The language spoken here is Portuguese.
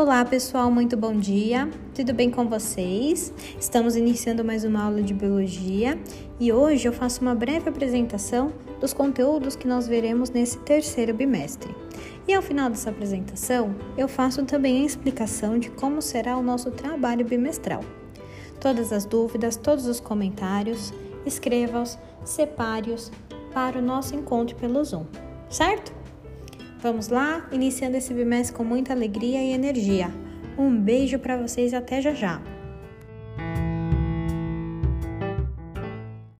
Olá pessoal, muito bom dia. Tudo bem com vocês? Estamos iniciando mais uma aula de biologia e hoje eu faço uma breve apresentação dos conteúdos que nós veremos nesse terceiro bimestre. E ao final dessa apresentação, eu faço também a explicação de como será o nosso trabalho bimestral. Todas as dúvidas, todos os comentários, escreva-os, separe-os para o nosso encontro pelo Zoom, certo? Vamos lá, iniciando esse bimestre com muita alegria e energia. Um beijo para vocês e até já já!